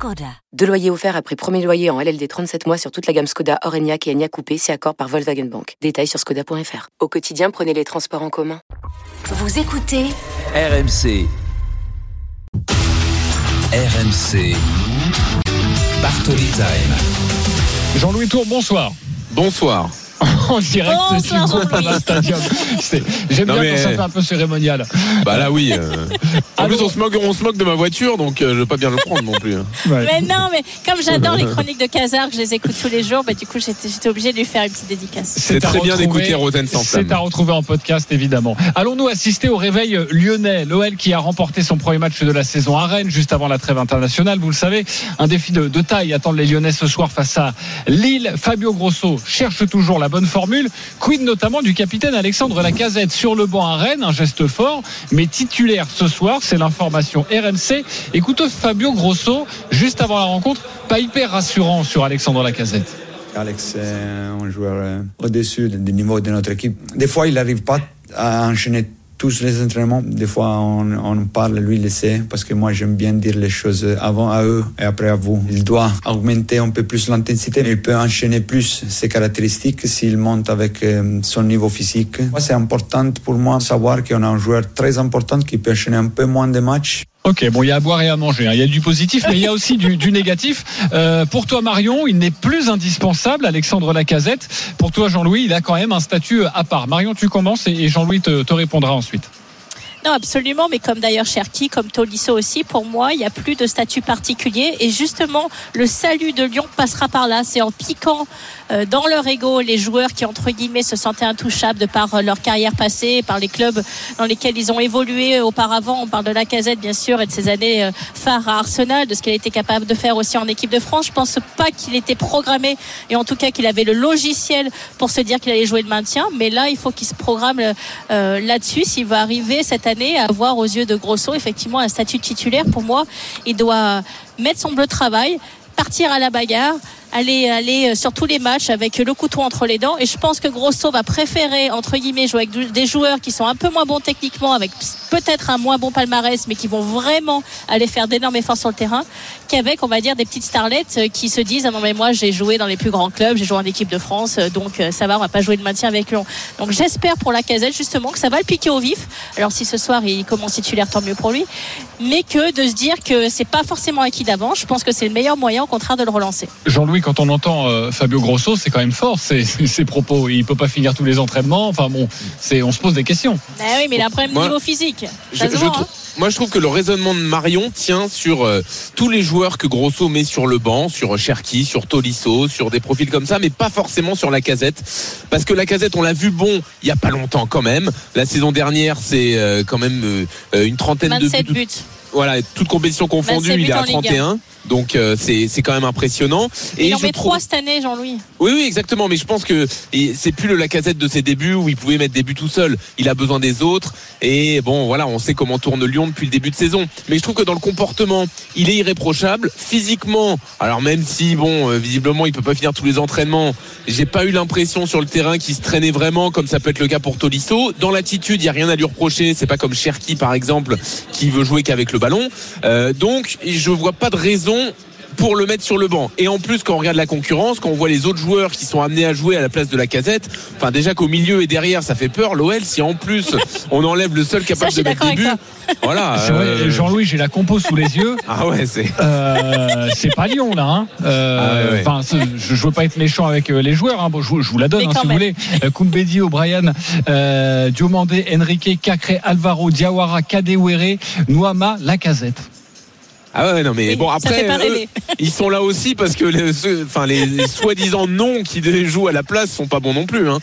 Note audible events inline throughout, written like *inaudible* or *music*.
Skoda. Deux loyers offerts après premier loyer en LLD 37 mois sur toute la gamme Skoda, Orenia et Enya Coupé, c'est accord par Volkswagen Bank. Détails sur skoda.fr. Au quotidien, prenez les transports en commun. Vous écoutez RMC. RMC. Bartoli Time. Jean-Louis Tour, bonsoir. Bonsoir. En direct Bonsoir, Jean-Louis. Stadium. C'est- J'aime Non, bien mais- quand ça fait un peu cérémonial. Bah là oui. euh. *laughs* En plus on se moque, on se moque de ma voiture, donc euh, je veux pas bien le prendre non plus. hein. Ouais. Mais non, mais comme j'adore les *laughs* chroniques de Casar, que je les écoute tous les jours, bah, du coup j'étais j'étais obligée de lui faire une petite dédicace. C'est à très bien retrouver- d'écouter Roten sans C'est à flamme. retrouver en podcast, évidemment. Allons-nous assister au réveil lyonnais? L'OL qui a remporté son premier match de la saison à Rennes, juste avant la trêve internationale. Vous le savez, un défi de, de taille attend les Lyonnais ce soir face à Lille. Fabio Grosso cherche toujours la bonne Quid notamment du capitaine Alexandre Lacazette sur le banc à Rennes, un geste fort, mais titulaire ce soir, c'est l'information RMC. Écoutez Fabio Grosso, juste avant la rencontre, pas hyper rassurant sur Alexandre Lacazette. Alex est un joueur euh, au-dessus du niveau de notre équipe. Des fois, il n'arrive pas à enchaîner tous les entraînements. Des fois, on, on parle, lui, il le sait, parce que moi, j'aime bien dire les choses avant à eux et après à vous. Il doit augmenter un peu plus l'intensité, mais il peut enchaîner plus ses caractéristiques s'il monte avec euh, son niveau physique. C'est important pour moi de savoir qu'on a un joueur très important qui peut enchaîner un peu moins de matchs. Ok, bon, il y a à boire et à manger. hein. Il y a du positif, mais il y a aussi du, du négatif. Euh, pour toi, Marion, il n'est plus indispensable, Alexandre Lacazette. Pour toi, Jean-Louis, il a quand même un statut à part. Marion, tu commences et Jean-Louis te répondra ensuite. Non, absolument, mais comme d'ailleurs Cherki, comme Tolisso aussi, pour moi, il n'y a plus de statut particulier. Et justement, le salut de Lyon passera par là. C'est en piquant euh, dans leur ego les joueurs qui, entre guillemets, se sentaient intouchables de par euh, leur carrière passée, par les clubs dans lesquels ils ont évolué auparavant. On parle de la casette, bien sûr, et de ses années euh, phares à Arsenal, de ce a été capable de faire aussi en équipe de France. Je pense pas qu'il était programmé, et en tout cas qu'il avait le logiciel pour se dire qu'il allait jouer le maintien. Mais là, il faut qu'il se programme euh, là-dessus s'il va arriver cette année à avoir aux yeux de Grosso effectivement un statut titulaire. Pour moi, il doit mettre son bleu de travail, partir à la bagarre. Aller, aller sur tous les matchs avec le couteau entre les dents. Et je pense que Grosso va préférer entre guillemets jouer avec des joueurs qui sont un peu moins bons techniquement avec peut-être un moins bon palmarès mais qui vont vraiment aller faire d'énormes efforts sur le terrain qu'avec on va dire des petites starlettes euh, qui se disent ah non mais moi j'ai joué dans les plus grands clubs j'ai joué en équipe de France euh, donc euh, ça va on va pas jouer le maintien avec Lyon. Donc j'espère pour la casette justement que ça va le piquer au vif. Alors si ce soir il commence titulaire tant mieux pour lui. Mais que de se dire que c'est pas forcément acquis d'avance je pense que c'est le meilleur moyen au contraire de le relancer. Jean-Louis, quand on entend euh, Fabio Grosso, c'est quand même fort ses, *laughs* ses propos. Il peut pas finir tous les entraînements. Enfin bon, c'est, on se pose des questions. ah oui mais il a un problème Moi, niveau physique Je- voit, hein. Moi, je trouve que le raisonnement de Marion tient sur euh, tous les joueurs que Grosso met sur le banc, sur Cherki, sur Tolisso, sur des profils comme ça, mais pas forcément sur la casette. Parce que la casette, on l'a vu bon il y a pas longtemps quand même. La saison dernière, c'est euh, quand même euh, une trentaine de 27 buts. buts Voilà, toute compétition confondue, 27 il est à en Ligue 31. Donc euh, c'est c'est quand même impressionnant. il en je met trouve- cette année Jean-Louis Oui, oui, exactement. Mais je pense que et c'est plus le Lacazette de ses débuts où il pouvait mettre des buts tout seul. Il a besoin des autres. Et bon, voilà, on sait comment tourne Lyon depuis le début de saison. Mais je trouve que dans le comportement, il est irréprochable. Physiquement, alors même si bon, euh, visiblement, il peut pas finir tous les entraînements. J'ai pas eu l'impression sur le terrain qu'il se traînait vraiment, comme ça peut être le cas pour Tolisso. Dans l'attitude, il y a rien à lui reprocher. C'est pas comme Cherki, par exemple, qui veut jouer qu'avec le ballon. Euh, donc, je vois pas de raison pour le mettre sur le banc. Et en plus, quand on regarde la concurrence, quand on voit les autres joueurs qui sont amenés à jouer à la place de la casette, enfin déjà qu'au milieu et derrière, ça fait peur. L'OL, si en plus *laughs* on enlève le seul capable Ça, de mettre des buts, voilà. Euh, Jean-Louis, j'ai la compo sous les yeux. *laughs* Ah ouais, c'est. Euh, c'est pas Lyon là. Hein. Euh, Ah ouais, ouais. je, je veux pas être méchant avec les joueurs. Hein. Bon, je, vous- je vous la donne hein, si vous voulez. Koumbedi, O'Brien, euh, Diomandé, Enrique, Cacré, Alvaro, Diawara, Kadewere, Nouama, Lacazette. Ah ouais, non, mais Oui, bon, après, eux, *laughs* ils sont là aussi parce que les, enfin, les, les soi-disant noms qui jouent à la place sont pas bons non plus. Hein.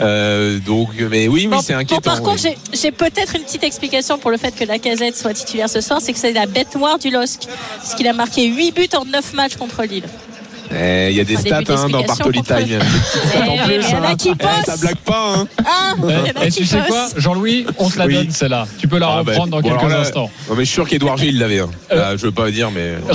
Euh, donc, mais oui, oui, Bon, c'est bon, inquiétant. par contre, oui. j'ai- j'ai peut-être une petite explication pour le fait que la casette soit titulaire ce soir, c'est que c'est la bête noire du LOSC. Parce qu'il a marqué 8 buts en 9 matchs contre Lille. Eh, Il y a des stats hein, dans Bartoli Time. En Eh, plus, il y en a qui Eh, pensent. Ça blague pas. Hein. Ah, a Et tu sais quoi. Jean-Louis, on te la Oui. donne celle-là. Tu peux la Ah, bah, reprendre dans bon, quelques instants. Non, mais je suis sûr qu'Edouard Gilles l'avait. hein. Euh, je veux pas dire, mais. Oh,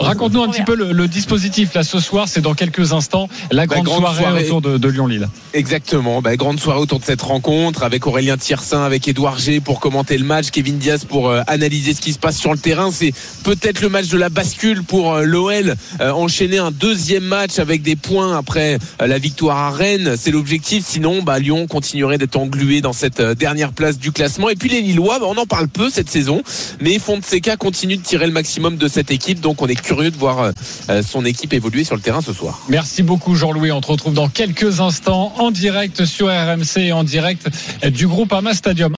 Raconte-nous un petit peu le, le dispositif. Là, ce soir, c'est dans quelques instants la grande, grande soirée, soirée. autour de, de Lyon-Lille. Exactement. Bah, grande soirée autour de cette rencontre avec Aurélien Tiersin, avec Edouard G pour commenter le match, Kevin Diaz pour euh, analyser ce qui se passe sur le terrain. C'est peut-être le match de la bascule pour euh, l'OL. Enchaîner un deuxième match avec des points après euh, la victoire à Rennes, c'est l'objectif. Sinon, bah, Lyon continuerait d'être englué dans cette euh, dernière place du classement. Et puis les Lillois, bah, on en parle peu cette saison, mais Fonseca continue de tirer le maximum de cette équipe. Donc on est curieux de voir euh, son équipe évoluer sur le terrain ce soir. Merci beaucoup Jean-Louis. On te retrouve dans quelques instants en direct sur RMC et en direct du groupe Ama Stadium.